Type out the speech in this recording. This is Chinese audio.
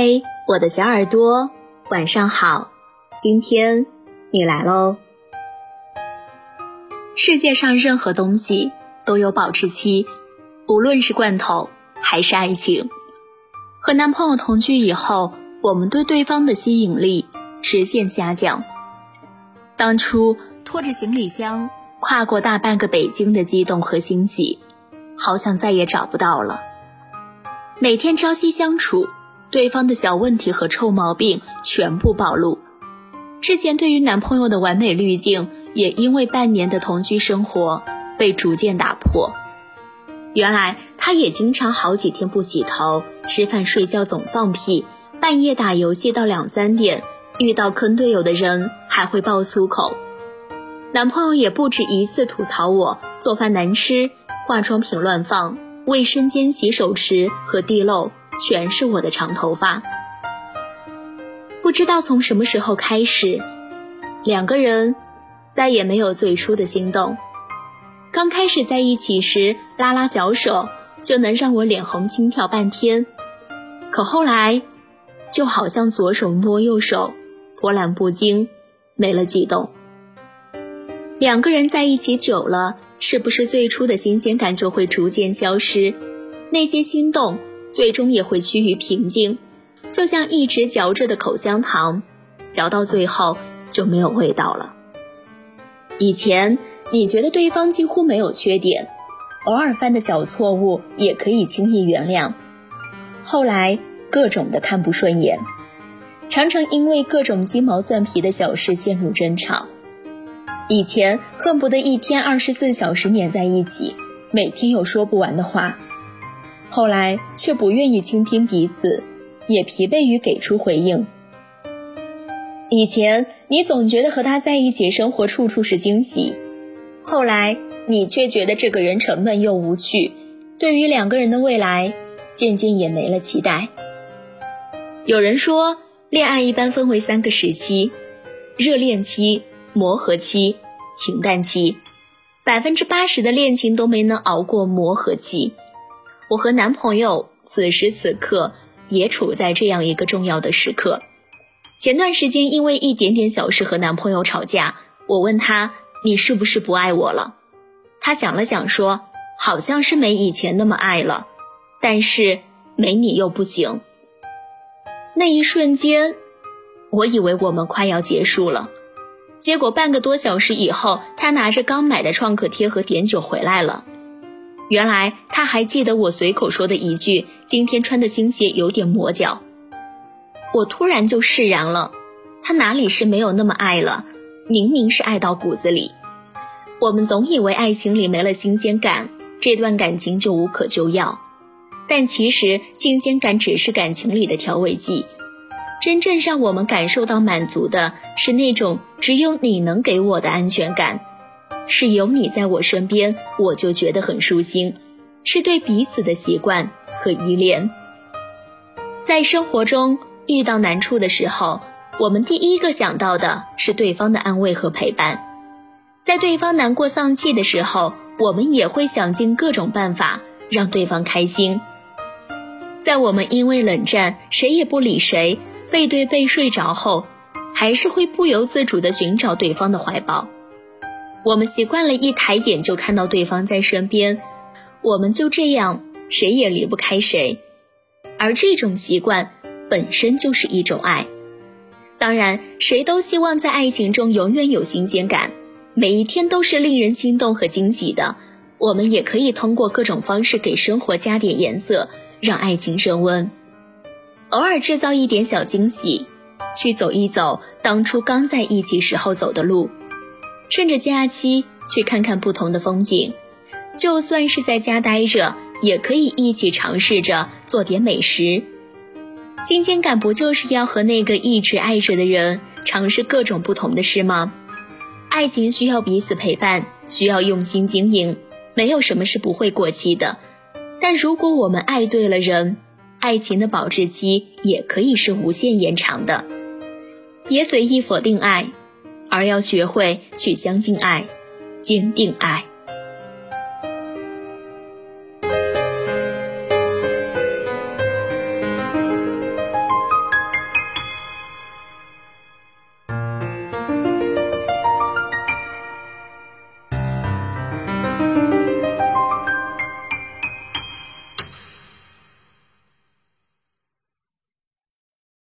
嗨，我的小耳朵，晚上好。今天你来喽。世界上任何东西都有保质期，无论是罐头还是爱情。和男朋友同居以后，我们对对方的吸引力直线下降。当初拖着行李箱跨过大半个北京的激动和欣喜，好像再也找不到了。每天朝夕相处。对方的小问题和臭毛病全部暴露，之前对于男朋友的完美滤镜，也因为半年的同居生活被逐渐打破。原来他也经常好几天不洗头，吃饭睡觉总放屁，半夜打游戏到两三点，遇到坑队友的人还会爆粗口。男朋友也不止一次吐槽我做饭难吃，化妆品乱放，卫生间洗手池和地漏。全是我的长头发。不知道从什么时候开始，两个人再也没有最初的心动。刚开始在一起时，拉拉小手就能让我脸红心跳半天，可后来，就好像左手摸右手，波澜不惊，没了悸动。两个人在一起久了，是不是最初的新鲜感就会逐渐消失？那些心动。最终也会趋于平静，就像一直嚼着的口香糖，嚼到最后就没有味道了。以前你觉得对方几乎没有缺点，偶尔犯的小错误也可以轻易原谅，后来各种的看不顺眼，常常因为各种鸡毛蒜皮的小事陷入争吵。以前恨不得一天二十四小时黏在一起，每天有说不完的话。后来却不愿意倾听彼此，也疲惫于给出回应。以前你总觉得和他在一起生活处处是惊喜，后来你却觉得这个人沉闷又无趣，对于两个人的未来，渐渐也没了期待。有人说，恋爱一般分为三个时期：热恋期、磨合期、平淡期。百分之八十的恋情都没能熬过磨合期。我和男朋友此时此刻也处在这样一个重要的时刻。前段时间因为一点点小事和男朋友吵架，我问他：“你是不是不爱我了？”他想了想说：“好像是没以前那么爱了，但是没你又不行。”那一瞬间，我以为我们快要结束了，结果半个多小时以后，他拿着刚买的创可贴和碘酒回来了。原来他还记得我随口说的一句：“今天穿的新鞋有点磨脚。”我突然就释然了，他哪里是没有那么爱了？明明是爱到骨子里。我们总以为爱情里没了新鲜感，这段感情就无可救药，但其实新鲜感只是感情里的调味剂，真正让我们感受到满足的是那种只有你能给我的安全感。是有你在我身边，我就觉得很舒心，是对彼此的习惯和依恋。在生活中遇到难处的时候，我们第一个想到的是对方的安慰和陪伴；在对方难过丧气的时候，我们也会想尽各种办法让对方开心；在我们因为冷战谁也不理谁，背对背睡着后，还是会不由自主地寻找对方的怀抱。我们习惯了一抬眼就看到对方在身边，我们就这样谁也离不开谁，而这种习惯本身就是一种爱。当然，谁都希望在爱情中永远有新鲜感，每一天都是令人心动和惊喜的。我们也可以通过各种方式给生活加点颜色，让爱情升温。偶尔制造一点小惊喜，去走一走当初刚在一起时候走的路。趁着假期去看看不同的风景，就算是在家待着，也可以一起尝试着做点美食。新鲜感不就是要和那个一直爱着的人尝试各种不同的事吗？爱情需要彼此陪伴，需要用心经营，没有什么是不会过期的。但如果我们爱对了人，爱情的保质期也可以是无限延长的。别随意否定爱。而要学会去相信爱，坚定爱。